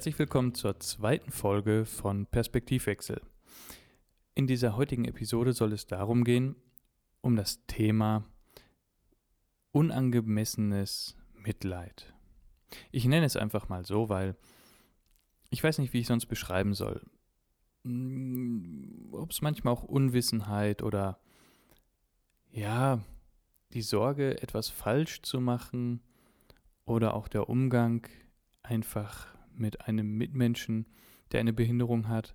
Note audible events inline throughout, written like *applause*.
Herzlich willkommen zur zweiten Folge von Perspektivwechsel. In dieser heutigen Episode soll es darum gehen, um das Thema unangemessenes Mitleid. Ich nenne es einfach mal so, weil ich weiß nicht, wie ich sonst beschreiben soll. Hm, ob es manchmal auch Unwissenheit oder ja, die Sorge, etwas falsch zu machen oder auch der Umgang einfach mit einem Mitmenschen, der eine Behinderung hat.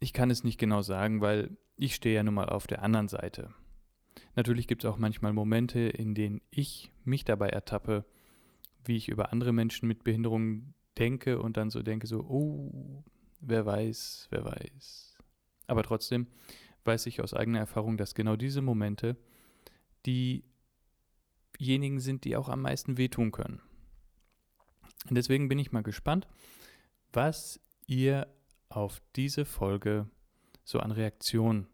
Ich kann es nicht genau sagen, weil ich stehe ja nun mal auf der anderen Seite. Natürlich gibt es auch manchmal Momente, in denen ich mich dabei ertappe, wie ich über andere Menschen mit Behinderungen denke und dann so denke, so, oh, wer weiß, wer weiß. Aber trotzdem weiß ich aus eigener Erfahrung, dass genau diese Momente diejenigen sind, die auch am meisten wehtun können. Deswegen bin ich mal gespannt, was ihr auf diese Folge so an Reaktion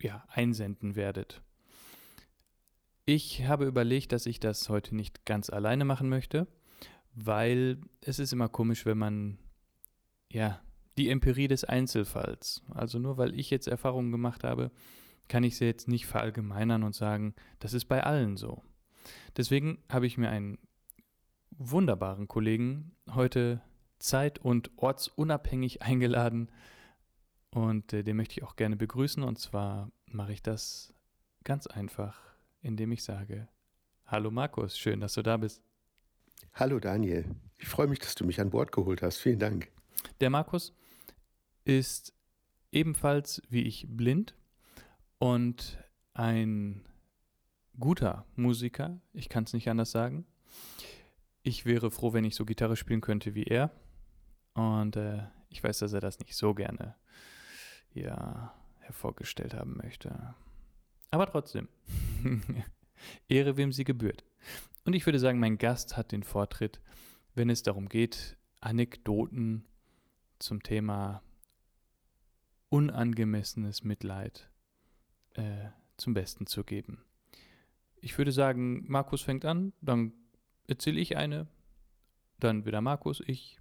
ja, einsenden werdet. Ich habe überlegt, dass ich das heute nicht ganz alleine machen möchte, weil es ist immer komisch, wenn man ja die Empirie des Einzelfalls, also nur weil ich jetzt Erfahrungen gemacht habe, kann ich sie jetzt nicht verallgemeinern und sagen, das ist bei allen so. Deswegen habe ich mir einen wunderbaren Kollegen heute zeit- und ortsunabhängig eingeladen und äh, den möchte ich auch gerne begrüßen und zwar mache ich das ganz einfach, indem ich sage, hallo Markus, schön, dass du da bist. Hallo Daniel, ich freue mich, dass du mich an Bord geholt hast, vielen Dank. Der Markus ist ebenfalls wie ich blind und ein guter Musiker, ich kann es nicht anders sagen. Ich wäre froh, wenn ich so Gitarre spielen könnte wie er. Und äh, ich weiß, dass er das nicht so gerne ja, hervorgestellt haben möchte. Aber trotzdem, *laughs* Ehre, wem sie gebührt. Und ich würde sagen, mein Gast hat den Vortritt, wenn es darum geht, Anekdoten zum Thema unangemessenes Mitleid äh, zum Besten zu geben. Ich würde sagen, Markus fängt an, dann erzähle ich eine, dann wieder Markus, ich.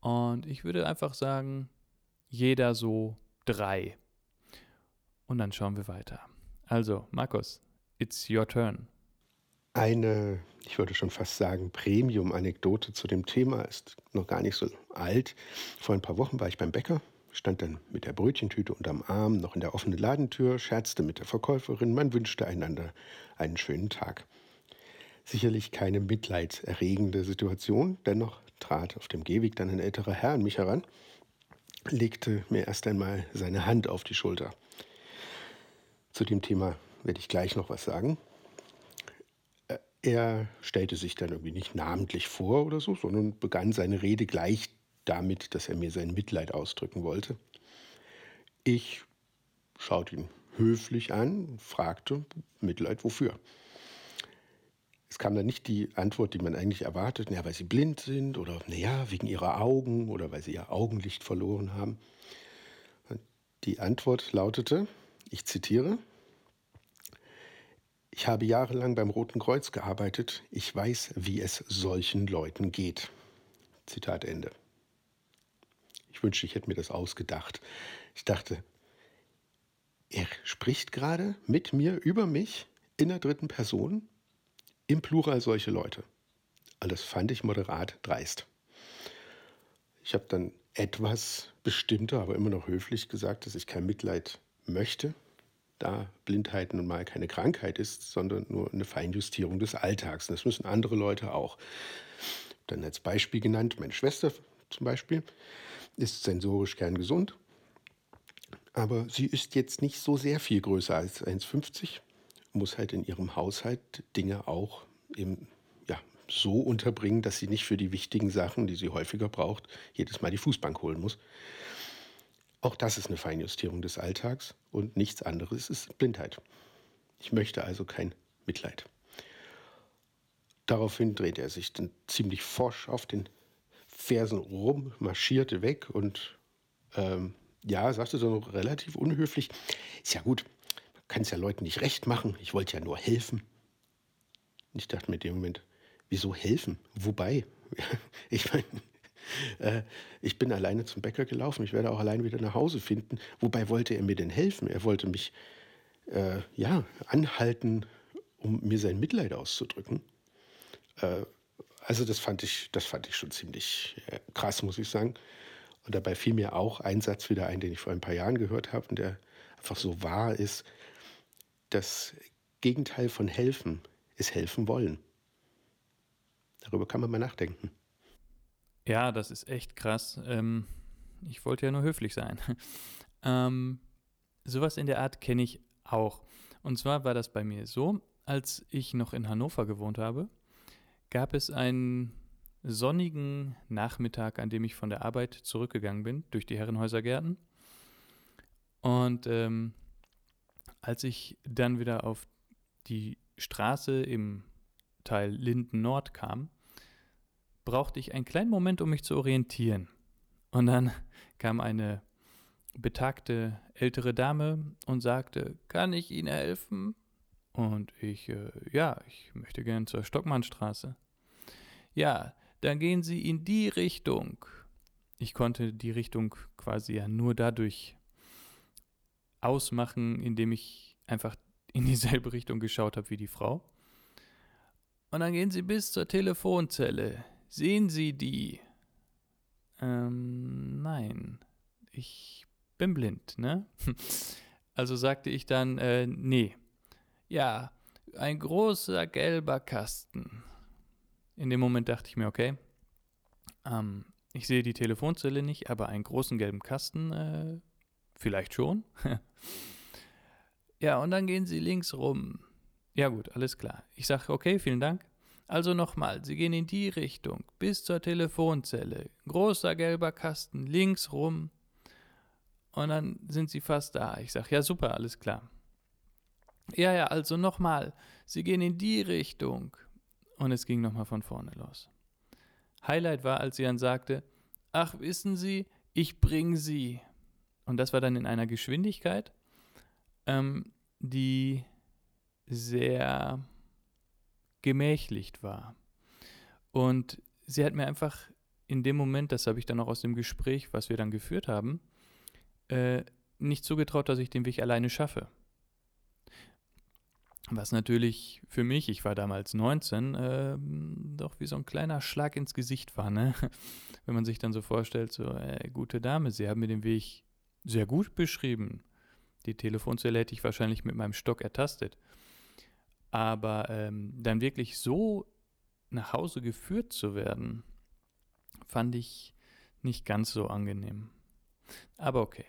Und ich würde einfach sagen, jeder so drei. Und dann schauen wir weiter. Also, Markus, it's your turn. Eine, ich würde schon fast sagen, Premium-Anekdote zu dem Thema ist noch gar nicht so alt. Vor ein paar Wochen war ich beim Bäcker, stand dann mit der Brötchentüte unterm Arm noch in der offenen Ladentür, scherzte mit der Verkäuferin, man wünschte einander einen schönen Tag. Sicherlich keine mitleidserregende Situation, dennoch trat auf dem Gehweg dann ein älterer Herr an mich heran, legte mir erst einmal seine Hand auf die Schulter. Zu dem Thema werde ich gleich noch was sagen. Er stellte sich dann irgendwie nicht namentlich vor oder so, sondern begann seine Rede gleich damit, dass er mir sein Mitleid ausdrücken wollte. Ich schaute ihn höflich an fragte, Mitleid wofür? Es kam dann nicht die Antwort, die man eigentlich erwartet, naja, weil sie blind sind oder naja, wegen ihrer Augen oder weil sie ihr Augenlicht verloren haben. Die Antwort lautete, ich zitiere, ich habe jahrelang beim Roten Kreuz gearbeitet, ich weiß, wie es solchen Leuten geht. Zitat Ende. Ich wünschte, ich hätte mir das ausgedacht. Ich dachte, er spricht gerade mit mir über mich in der dritten Person im Plural solche Leute. Das fand ich moderat dreist. Ich habe dann etwas bestimmter, aber immer noch höflich gesagt, dass ich kein Mitleid möchte, da Blindheit nun mal keine Krankheit ist, sondern nur eine Feinjustierung des Alltags. Und das müssen andere Leute auch. Dann als Beispiel genannt, meine Schwester zum Beispiel ist sensorisch kerngesund, aber sie ist jetzt nicht so sehr viel größer als 1,50 muss halt in ihrem Haushalt Dinge auch eben, ja, so unterbringen, dass sie nicht für die wichtigen Sachen, die sie häufiger braucht, jedes Mal die Fußbank holen muss. Auch das ist eine Feinjustierung des Alltags und nichts anderes ist Blindheit. Ich möchte also kein Mitleid. Daraufhin dreht er sich dann ziemlich forsch auf den Fersen rum, marschierte weg und ähm, ja, sagte dann relativ unhöflich, ist ja gut, kann es ja Leuten nicht recht machen, ich wollte ja nur helfen. Ich dachte mir in dem Moment, wieso helfen? Wobei? *laughs* ich meine, *laughs* äh, ich bin alleine zum Bäcker gelaufen. Ich werde auch alleine wieder nach Hause finden. Wobei wollte er mir denn helfen? Er wollte mich äh, ja, anhalten, um mir sein Mitleid auszudrücken. Äh, also das fand ich, das fand ich schon ziemlich äh, krass, muss ich sagen. Und dabei fiel mir auch ein Satz wieder ein, den ich vor ein paar Jahren gehört habe und der einfach so wahr ist. Das Gegenteil von helfen ist helfen wollen. Darüber kann man mal nachdenken. Ja, das ist echt krass. Ähm, ich wollte ja nur höflich sein. *laughs* ähm, sowas in der Art kenne ich auch. Und zwar war das bei mir so, als ich noch in Hannover gewohnt habe, gab es einen sonnigen Nachmittag, an dem ich von der Arbeit zurückgegangen bin, durch die Herrenhäusergärten. Und ähm, als ich dann wieder auf die Straße im Teil Linden Nord kam, brauchte ich einen kleinen Moment, um mich zu orientieren. Und dann *laughs* kam eine betagte ältere Dame und sagte, kann ich Ihnen helfen? Und ich, äh, ja, ich möchte gern zur Stockmannstraße. Ja, dann gehen Sie in die Richtung. Ich konnte die Richtung quasi ja nur dadurch ausmachen, indem ich einfach in dieselbe Richtung geschaut habe wie die Frau. Und dann gehen Sie bis zur Telefonzelle. Sehen Sie die? Ähm, nein. Ich bin blind, ne? *laughs* Also sagte ich dann, äh, nee. Ja, ein großer gelber Kasten. In dem Moment dachte ich mir, okay, ähm, ich sehe die Telefonzelle nicht, aber einen großen gelben Kasten, äh, vielleicht schon. *laughs* ja, und dann gehen Sie links rum. Ja gut, alles klar. Ich sage, okay, vielen Dank. Also nochmal, Sie gehen in die Richtung, bis zur Telefonzelle. Großer gelber Kasten, links rum. Und dann sind sie fast da. Ich sage, ja super, alles klar. Ja, ja, also nochmal, sie gehen in die Richtung. Und es ging nochmal von vorne los. Highlight war, als sie dann sagte, ach, wissen Sie, ich bring Sie. Und das war dann in einer Geschwindigkeit, ähm, die sehr gemächlicht war. Und sie hat mir einfach in dem Moment, das habe ich dann auch aus dem Gespräch, was wir dann geführt haben, äh, nicht zugetraut, dass ich den Weg alleine schaffe. Was natürlich für mich, ich war damals 19, äh, doch wie so ein kleiner Schlag ins Gesicht war, ne? *laughs* Wenn man sich dann so vorstellt, so, äh, gute Dame, Sie haben mir den Weg sehr gut beschrieben. Die Telefonzelle hätte ich wahrscheinlich mit meinem Stock ertastet. Aber ähm, dann wirklich so nach Hause geführt zu werden, fand ich nicht ganz so angenehm. Aber okay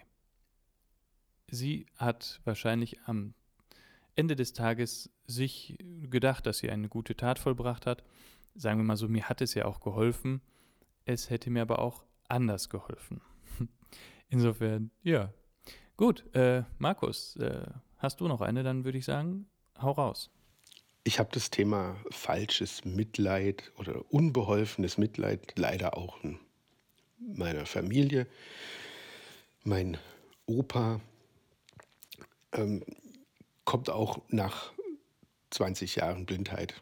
sie hat wahrscheinlich am Ende des Tages sich gedacht, dass sie eine gute Tat vollbracht hat. Sagen wir mal so, mir hat es ja auch geholfen. Es hätte mir aber auch anders geholfen. Insofern, ja. Gut, äh, Markus, äh, hast du noch eine? Dann würde ich sagen, hau raus. Ich habe das Thema falsches Mitleid oder unbeholfenes Mitleid leider auch in meiner Familie. Mein Opa ähm, kommt auch nach 20 Jahren Blindheit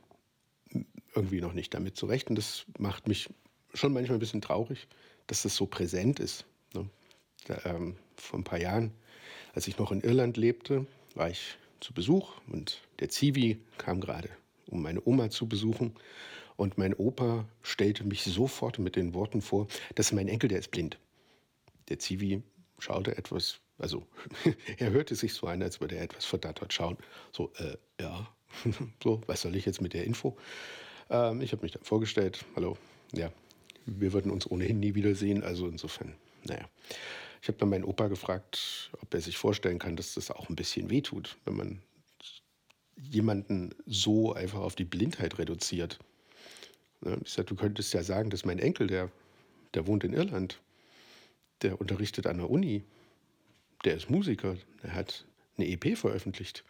irgendwie noch nicht damit zurecht. Und das macht mich schon manchmal ein bisschen traurig, dass das so präsent ist. Ähm, vor ein paar Jahren, als ich noch in Irland lebte, war ich zu Besuch und der Zivi kam gerade, um meine Oma zu besuchen. Und mein Opa stellte mich sofort mit den Worten vor, das ist mein Enkel, der ist blind. Der Zivi schaute etwas also *laughs* er hörte sich so an, als würde er etwas verdattert schauen. So, äh, ja, *laughs* so, was soll ich jetzt mit der Info? Ähm, ich habe mich dann vorgestellt, hallo, ja, wir würden uns ohnehin nie wiedersehen, also insofern, naja. Ich habe dann meinen Opa gefragt, ob er sich vorstellen kann, dass das auch ein bisschen wehtut, wenn man jemanden so einfach auf die Blindheit reduziert. Ich sagte, du könntest ja sagen, dass mein Enkel, der, der wohnt in Irland, der unterrichtet an der Uni, der ist Musiker, der hat eine EP veröffentlicht,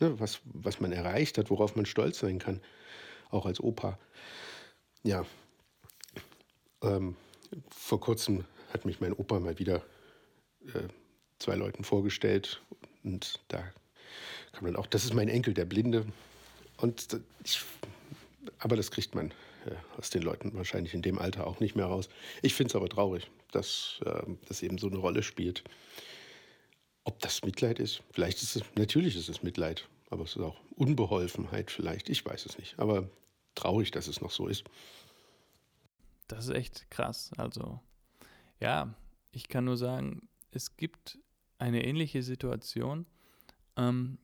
ne, was, was man erreicht hat, worauf man stolz sein kann, auch als Opa. Ja, ähm, vor kurzem hat mich mein Opa mal wieder äh, zwei Leuten vorgestellt und da kam dann auch, das ist mein Enkel, der Blinde. Und ich, aber das kriegt man äh, aus den Leuten wahrscheinlich in dem Alter auch nicht mehr raus. Ich finde es aber traurig, dass äh, das eben so eine Rolle spielt. Ob das Mitleid ist? Vielleicht ist es, natürlich ist es Mitleid, aber es ist auch Unbeholfenheit vielleicht. Ich weiß es nicht. Aber traurig, dass es noch so ist. Das ist echt krass. Also, ja, ich kann nur sagen, es gibt eine ähnliche Situation. Ähm,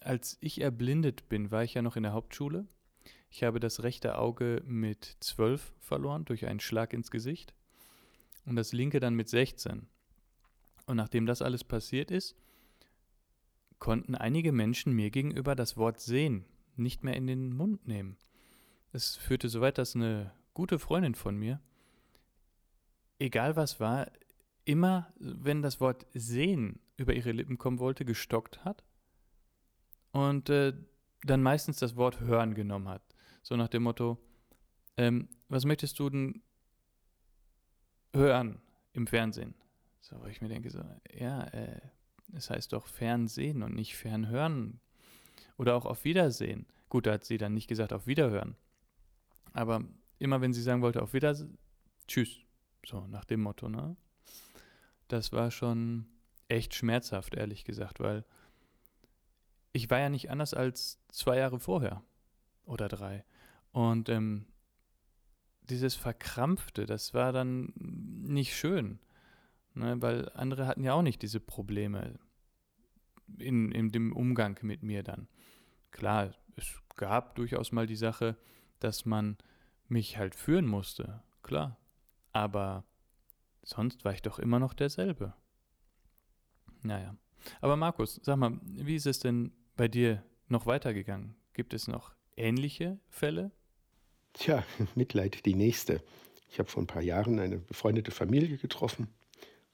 als ich erblindet bin, war ich ja noch in der Hauptschule. Ich habe das rechte Auge mit 12 verloren durch einen Schlag ins Gesicht und das linke dann mit 16. Und nachdem das alles passiert ist, konnten einige Menschen mir gegenüber das Wort sehen nicht mehr in den Mund nehmen. Es führte so weit, dass eine gute Freundin von mir, egal was war, immer, wenn das Wort sehen über ihre Lippen kommen wollte, gestockt hat und äh, dann meistens das Wort hören genommen hat. So nach dem Motto, ähm, was möchtest du denn hören im Fernsehen? So, wo ich mir denke, so, ja, äh, es heißt doch Fernsehen und nicht Fernhören. Oder auch auf Wiedersehen. Gut, da hat sie dann nicht gesagt auf Wiederhören. Aber immer wenn sie sagen wollte auf Wiedersehen, tschüss. So, nach dem Motto, ne? Das war schon echt schmerzhaft, ehrlich gesagt, weil ich war ja nicht anders als zwei Jahre vorher oder drei. Und ähm, dieses Verkrampfte, das war dann nicht schön, ne? weil andere hatten ja auch nicht diese Probleme in, in dem Umgang mit mir dann. Klar, es gab durchaus mal die Sache, dass man mich halt führen musste, klar. Aber sonst war ich doch immer noch derselbe. Naja. Aber Markus, sag mal, wie ist es denn bei dir noch weitergegangen? Gibt es noch ähnliche Fälle? Tja, *laughs* Mitleid die nächste. Ich habe vor ein paar Jahren eine befreundete Familie getroffen,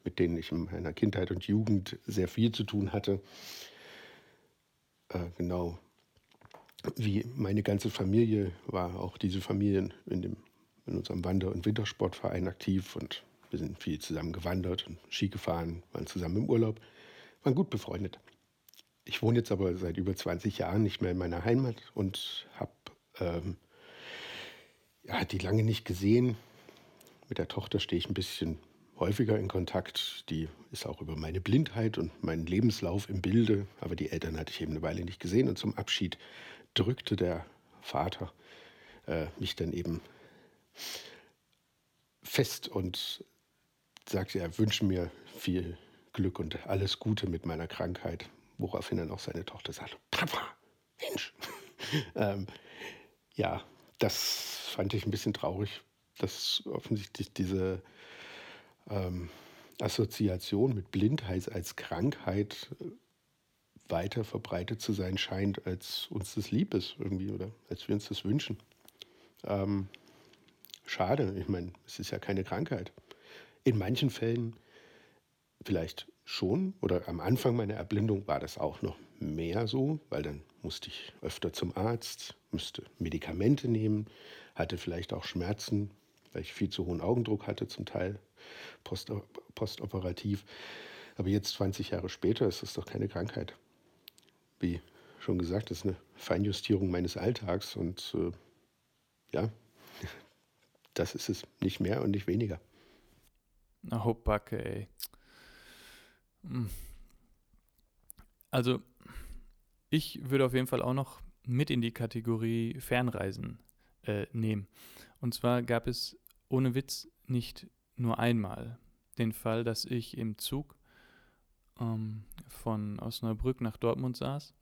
mit denen ich in meiner Kindheit und Jugend sehr viel zu tun hatte. Äh, genau wie meine ganze Familie war auch diese Familie in, dem, in unserem Wander- und Wintersportverein aktiv und wir sind viel zusammen gewandert und Ski gefahren, waren zusammen im Urlaub, waren gut befreundet. Ich wohne jetzt aber seit über 20 Jahren nicht mehr in meiner Heimat und habe ähm, ja, die lange nicht gesehen. Mit der Tochter stehe ich ein bisschen häufiger in Kontakt. Die ist auch über meine Blindheit und meinen Lebenslauf im Bilde. Aber die Eltern hatte ich eben eine Weile nicht gesehen. Und zum Abschied drückte der Vater äh, mich dann eben fest und sagte, er wünsche mir viel Glück und alles Gute mit meiner Krankheit. Woraufhin dann auch seine Tochter sagte, Papa, Mensch. *laughs* ähm, ja, das fand ich ein bisschen traurig, dass offensichtlich diese ähm, Assoziation mit Blindheit als Krankheit äh, weiter verbreitet zu sein scheint, als uns das lieb ist irgendwie oder als wir uns das wünschen. Ähm, schade, ich meine, es ist ja keine Krankheit. In manchen Fällen vielleicht schon oder am Anfang meiner Erblindung war das auch noch mehr so, weil dann musste ich öfter zum Arzt, müsste Medikamente nehmen, hatte vielleicht auch Schmerzen, weil ich viel zu hohen Augendruck hatte, zum Teil postoperativ. Aber jetzt, 20 Jahre später, ist das doch keine Krankheit wie schon gesagt, das ist eine Feinjustierung meines Alltags und äh, ja, *laughs* das ist es nicht mehr und nicht weniger. Na, Hoppacke, ey. Hm. Also, ich würde auf jeden Fall auch noch mit in die Kategorie Fernreisen äh, nehmen. Und zwar gab es ohne Witz nicht nur einmal den Fall, dass ich im Zug ähm, von Osnabrück nach Dortmund saß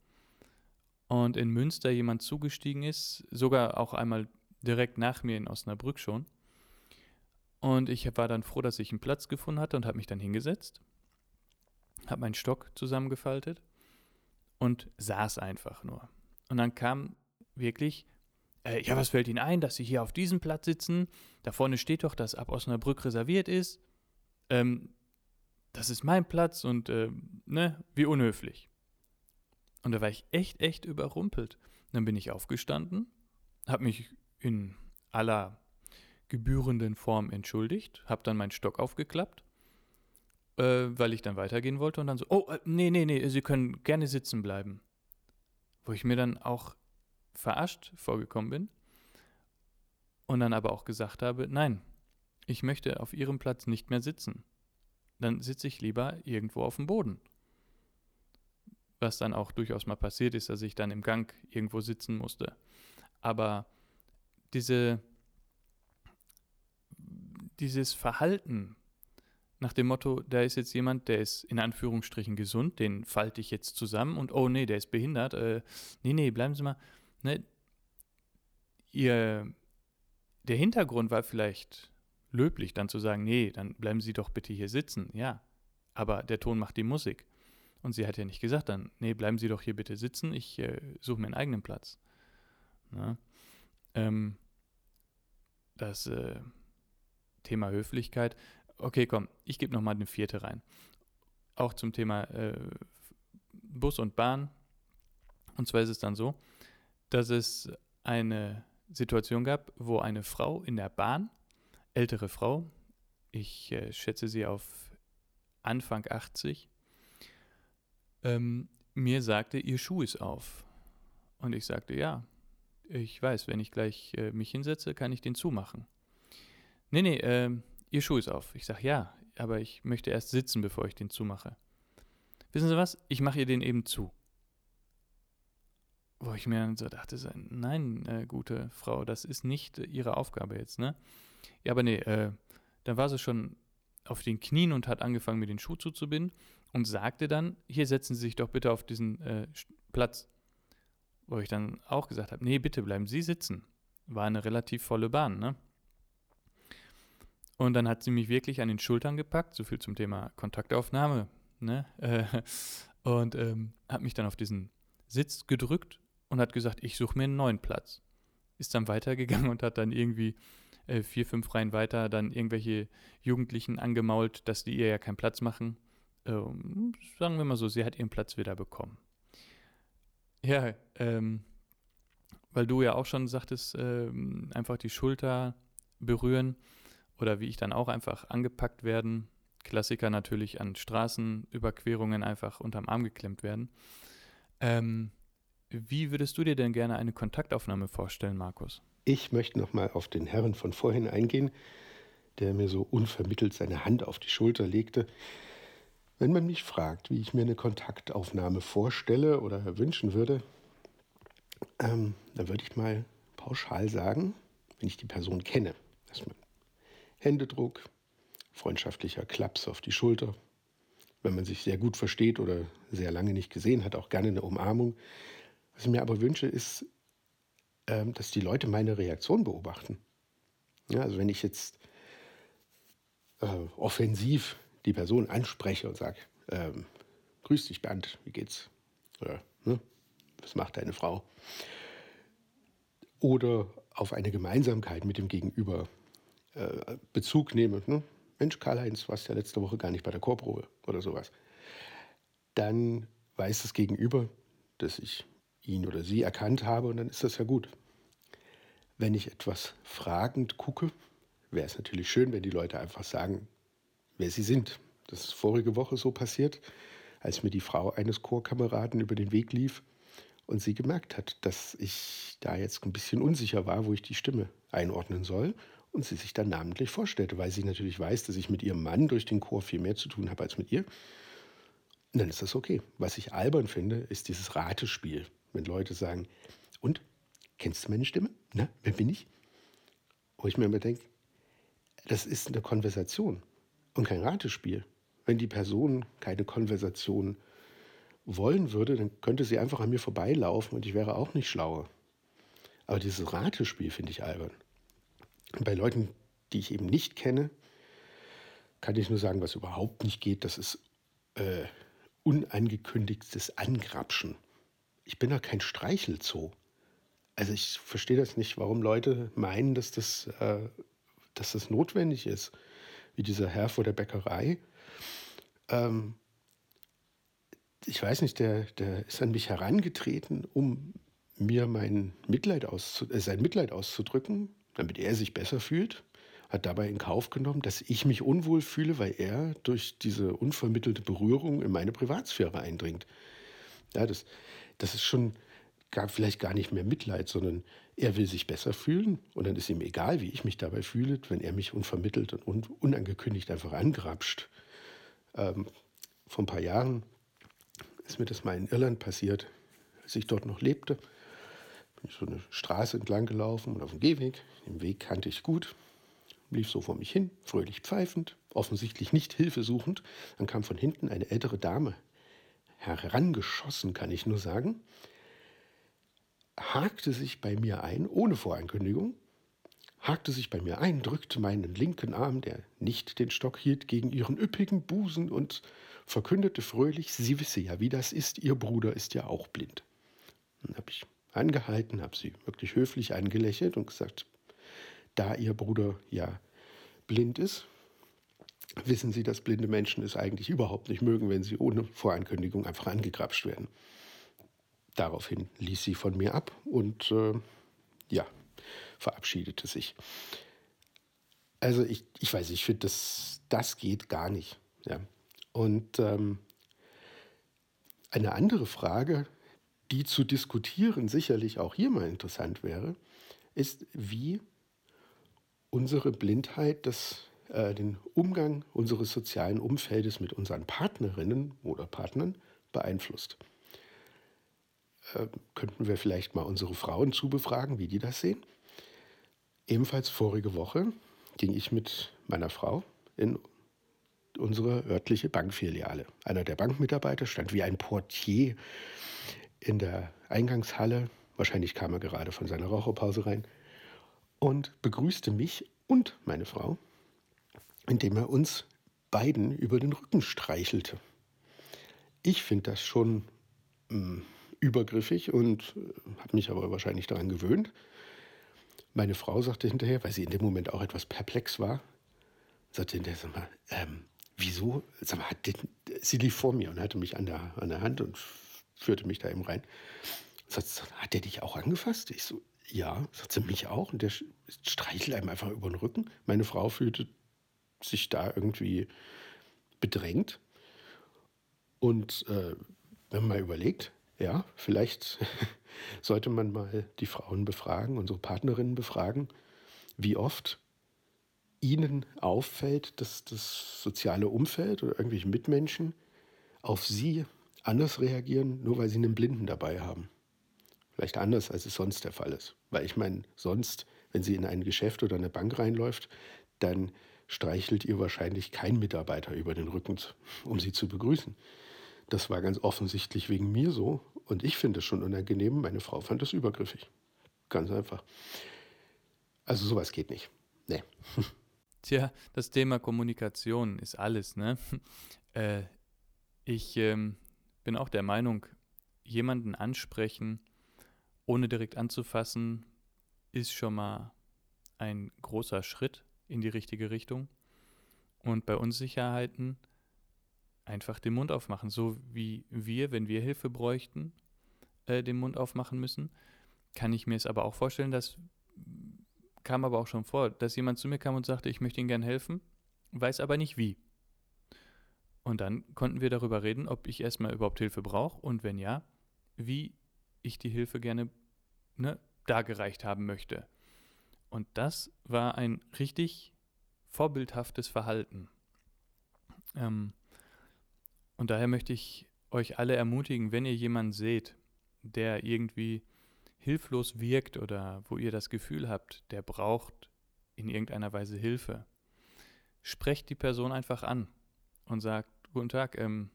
und in Münster jemand zugestiegen ist, sogar auch einmal direkt nach mir in Osnabrück schon. Und ich war dann froh, dass ich einen Platz gefunden hatte und habe mich dann hingesetzt, habe meinen Stock zusammengefaltet und saß einfach nur. Und dann kam wirklich, äh, ja, was fällt Ihnen ein, dass Sie hier auf diesem Platz sitzen? Da vorne steht doch, dass ab Osnabrück reserviert ist. Ähm, das ist mein Platz und äh, ne, wie unhöflich. Und da war ich echt, echt überrumpelt. Dann bin ich aufgestanden, habe mich in aller gebührenden Form entschuldigt, habe dann meinen Stock aufgeklappt, äh, weil ich dann weitergehen wollte und dann so, oh, äh, nee, nee, nee, Sie können gerne sitzen bleiben. Wo ich mir dann auch verarscht vorgekommen bin. und dann aber auch gesagt habe, nein, ich möchte auf Ihrem Platz nicht mehr sitzen. Dann sitze ich lieber irgendwo auf dem Boden. Was dann auch durchaus mal passiert ist, dass ich dann im Gang irgendwo sitzen musste. Aber diese, dieses Verhalten nach dem Motto, da ist jetzt jemand, der ist in Anführungsstrichen gesund, den falte ich jetzt zusammen und oh nee, der ist behindert. Äh, nee, nee, bleiben Sie mal. Ne? Ihr, der Hintergrund war vielleicht löblich, dann zu sagen, nee, dann bleiben Sie doch bitte hier sitzen. Ja, aber der Ton macht die Musik. Und sie hat ja nicht gesagt dann, nee, bleiben Sie doch hier bitte sitzen, ich äh, suche mir einen eigenen Platz. Na? Ähm, das äh, Thema Höflichkeit. Okay, komm, ich gebe nochmal eine vierte rein. Auch zum Thema äh, Bus und Bahn. Und zwar ist es dann so, dass es eine Situation gab, wo eine Frau in der Bahn, ältere Frau, ich äh, schätze sie auf Anfang 80, ähm, mir sagte, ihr Schuh ist auf. Und ich sagte, ja, ich weiß, wenn ich gleich äh, mich hinsetze, kann ich den zumachen. Nee, nee, äh, ihr Schuh ist auf. Ich sage, ja, aber ich möchte erst sitzen, bevor ich den zumache. Wissen Sie was? Ich mache ihr den eben zu. Wo ich mir dann so dachte, nein, äh, gute Frau, das ist nicht äh, Ihre Aufgabe jetzt, ne? Ja, aber nee, äh, dann war sie schon auf den Knien und hat angefangen, mir den Schuh zuzubinden und sagte dann, hier setzen Sie sich doch bitte auf diesen äh, Platz. Wo ich dann auch gesagt habe, nee, bitte bleiben Sie sitzen. War eine relativ volle Bahn, ne? Und dann hat sie mich wirklich an den Schultern gepackt, so viel zum Thema Kontaktaufnahme, ne? *laughs* und ähm, hat mich dann auf diesen Sitz gedrückt und hat gesagt, ich suche mir einen neuen Platz. Ist dann weitergegangen *laughs* und hat dann irgendwie äh, vier, fünf Reihen weiter dann irgendwelche Jugendlichen angemault, dass die ihr ja keinen Platz machen. Ähm, sagen wir mal so, sie hat ihren Platz wieder bekommen. Ja, ähm, weil du ja auch schon sagtest, ähm, einfach die Schulter berühren oder wie ich dann auch einfach angepackt werden. Klassiker natürlich an Straßenüberquerungen einfach unterm Arm geklemmt werden. Ähm, wie würdest du dir denn gerne eine Kontaktaufnahme vorstellen, Markus? Ich möchte nochmal auf den Herrn von vorhin eingehen, der mir so unvermittelt seine Hand auf die Schulter legte. Wenn man mich fragt, wie ich mir eine Kontaktaufnahme vorstelle oder wünschen würde, ähm, dann würde ich mal pauschal sagen, wenn ich die Person kenne, dass man Händedruck, freundschaftlicher Klaps auf die Schulter, wenn man sich sehr gut versteht oder sehr lange nicht gesehen hat, auch gerne eine Umarmung. Was ich mir aber wünsche, ist ähm, dass die Leute meine Reaktion beobachten. Ja, also wenn ich jetzt äh, offensiv die Person anspreche und sage, ähm, grüß dich Bernd, wie geht's? Oder, ne, was macht deine Frau? Oder auf eine Gemeinsamkeit mit dem Gegenüber äh, Bezug nehme. Ne? Mensch, Karl-Heinz, warst ja letzte Woche gar nicht bei der Chorprobe oder sowas. Dann weiß das Gegenüber, dass ich ihn oder sie erkannt habe und dann ist das ja gut. Wenn ich etwas fragend gucke, wäre es natürlich schön, wenn die Leute einfach sagen, wer sie sind. Das ist vorige Woche so passiert, als mir die Frau eines Chorkameraden über den Weg lief und sie gemerkt hat, dass ich da jetzt ein bisschen unsicher war, wo ich die Stimme einordnen soll und sie sich dann namentlich vorstellte, weil sie natürlich weiß, dass ich mit ihrem Mann durch den Chor viel mehr zu tun habe als mit ihr. Und dann ist das okay. Was ich albern finde, ist dieses Ratespiel wenn Leute sagen, und, kennst du meine Stimme? Na, wer bin ich? Wo ich mir immer denke, das ist eine Konversation und kein Ratespiel. Wenn die Person keine Konversation wollen würde, dann könnte sie einfach an mir vorbeilaufen und ich wäre auch nicht schlauer. Aber dieses Ratespiel finde ich albern. Bei Leuten, die ich eben nicht kenne, kann ich nur sagen, was überhaupt nicht geht, das ist äh, unangekündigtes Angrapschen ich bin doch kein Streichelzoo. Also ich verstehe das nicht, warum Leute meinen, dass das, äh, dass das notwendig ist. Wie dieser Herr vor der Bäckerei. Ähm, ich weiß nicht, der, der ist an mich herangetreten, um mir mein Mitleid auszu äh, sein Mitleid auszudrücken, damit er sich besser fühlt. Hat dabei in Kauf genommen, dass ich mich unwohl fühle, weil er durch diese unvermittelte Berührung in meine Privatsphäre eindringt. Ja, das, das ist schon gar, vielleicht gar nicht mehr Mitleid, sondern er will sich besser fühlen und dann ist ihm egal, wie ich mich dabei fühle, wenn er mich unvermittelt und unangekündigt einfach angrapscht. Ähm, vor ein paar Jahren ist mir das mal in Irland passiert, als ich dort noch lebte. Ich so eine Straße entlang gelaufen und auf dem Gehweg. Den Weg kannte ich gut, lief so vor mich hin, fröhlich pfeifend, offensichtlich nicht hilfesuchend. Dann kam von hinten eine ältere Dame herangeschossen, kann ich nur sagen, hakte sich bei mir ein, ohne Vorankündigung, hakte sich bei mir ein, drückte meinen linken Arm, der nicht den Stock hielt, gegen ihren üppigen Busen und verkündete fröhlich, sie wisse ja, wie das ist, ihr Bruder ist ja auch blind. Dann habe ich angehalten, habe sie wirklich höflich angelächelt und gesagt, da ihr Bruder ja blind ist, wissen Sie, dass blinde Menschen es eigentlich überhaupt nicht mögen, wenn sie ohne Vorankündigung einfach angegrapscht werden. Daraufhin ließ sie von mir ab und äh, ja, verabschiedete sich. Also ich, ich weiß, ich finde, das, das geht gar nicht. Ja. Und ähm, eine andere Frage, die zu diskutieren sicherlich auch hier mal interessant wäre, ist, wie unsere Blindheit das, äh, den Umgang unseres sozialen Umfeldes mit unseren Partnerinnen oder Partnern beeinflusst. Äh, könnten wir vielleicht mal unsere Frauen zu befragen, wie die das sehen. Ebenfalls vorige Woche ging ich mit meiner Frau in unsere örtliche Bankfiliale. Einer der Bankmitarbeiter stand wie ein Portier in der Eingangshalle. Wahrscheinlich kam er gerade von seiner Raucherpause rein und begrüßte mich und meine Frau, indem er uns beiden über den Rücken streichelte. Ich finde das schon mh, hm, übergriffig und äh, habe mich aber wahrscheinlich daran gewöhnt. Meine Frau sagte hinterher, weil sie in dem Moment auch etwas perplex war, sagte hinterher, sag mal, ähm, wieso? Sag mal, den, sie lief vor mir und hatte mich an der, an der Hand und führte mich da eben rein. Sagt, hat der dich auch angefasst? Ich so, ja, sagt sie, mich auch. Und der streichelt einem einfach über den Rücken. Meine Frau fühlte sich da irgendwie bedrängt. Und äh, wenn man mal überlegt, ja, vielleicht *laughs* sollte man mal die Frauen befragen, unsere Partnerinnen befragen, wie oft ihnen auffällt, dass das soziale Umfeld oder irgendwelche Mitmenschen auf sie anders reagieren, nur weil sie einen Blinden dabei haben. Vielleicht anders, als es sonst der Fall ist. Weil ich meine, sonst, wenn sie in ein Geschäft oder eine Bank reinläuft, dann streichelt ihr wahrscheinlich kein Mitarbeiter über den Rücken, um sie zu begrüßen. Das war ganz offensichtlich wegen mir so. Und ich finde es schon unangenehm. Meine Frau fand es übergriffig. Ganz einfach. Also sowas geht nicht. Nee. *laughs* Tja, das Thema Kommunikation ist alles, ne? *laughs* Äh, ich ähm, bin auch der Meinung, jemanden ansprechen, ohne direkt anzufassen, ist schon mal ein großer Schritt in die richtige Richtung. Und bei Unsicherheiten einfach den Mund aufmachen, so wie wir, wenn wir Hilfe bräuchten, äh, den Mund aufmachen müssen. Kann ich mir es aber auch vorstellen, dass kam aber auch schon vor, dass jemand zu mir kam und sagte, ich möchte Ihnen gern helfen, weiß aber nicht wie. Und dann konnten wir darüber reden, ob ich erstmal überhaupt Hilfe brauche und wenn ja, wie ich die Hilfe gerne ne, dargereicht haben möchte. Und das war ein richtig vorbildhaftes Verhalten. Ähm, und daher möchte ich euch alle ermutigen, wenn ihr jemanden seht, der irgendwie hilflos wirkt oder wo ihr das Gefühl habt, der braucht in irgendeiner Weise Hilfe, sprecht die Person einfach an und sagt, guten Tag, ähm,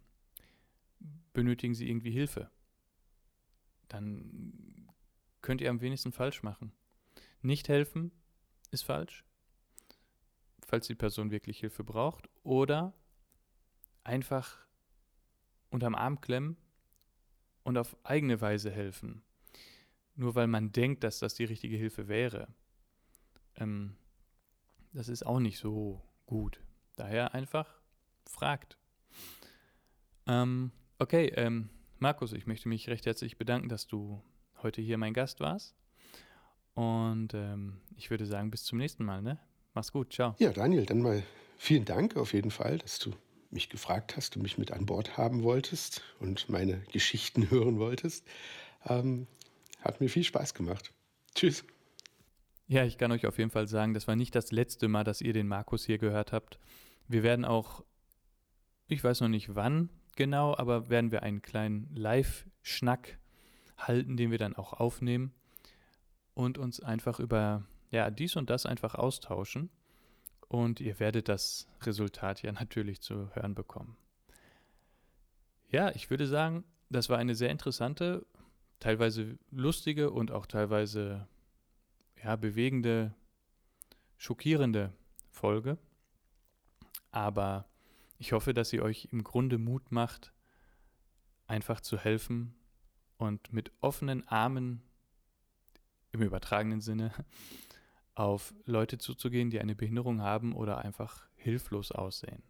benötigen Sie irgendwie Hilfe? Dann könnt ihr am wenigsten falsch machen. Nicht helfen ist falsch, falls die Person wirklich Hilfe braucht, oder einfach unterm Arm klemmen und auf eigene Weise helfen. Nur weil man denkt, dass das die richtige Hilfe wäre. Ähm, das ist auch nicht so gut. Daher einfach fragt. Ähm, okay, ähm, Markus, ich möchte mich recht herzlich bedanken, dass du heute hier mein Gast warst. Und ähm, ich würde sagen, bis zum nächsten Mal. Ne? Mach's gut, ciao. Ja, Daniel, dann mal vielen Dank auf jeden Fall, dass du mich gefragt hast und mich mit an Bord haben wolltest und meine Geschichten *laughs* hören wolltest. Ähm, Hat mir viel Spaß gemacht. Tschüss. Ja, ich kann euch auf jeden Fall sagen, das war nicht das letzte Mal, dass ihr den Markus hier gehört habt. Wir werden auch, ich weiß noch nicht wann genau, aber werden wir einen kleinen Live-Schnack halten, den wir dann auch aufnehmen und uns einfach über ja, dies und das einfach austauschen. Und ihr werdet das Resultat ja natürlich zu hören bekommen. Ja, ich würde sagen, das war eine sehr interessante, teilweise lustige und auch teilweise ja, bewegende, schockierende Folge. Aber ich hoffe, dass sie euch im Grunde Mut macht, einfach zu helfen und mit offenen Armen im übertragenen Sinne *laughs* auf Leute zuzugehen, die eine Behinderung haben oder einfach hilflos aussehen.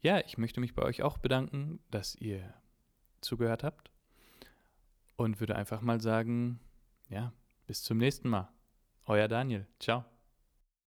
Ja, ich möchte mich bei euch auch bedanken, dass ihr zugehört habt und würde einfach mal sagen, ja, bis zum nächsten Mal. Euer Daniel. Ciao.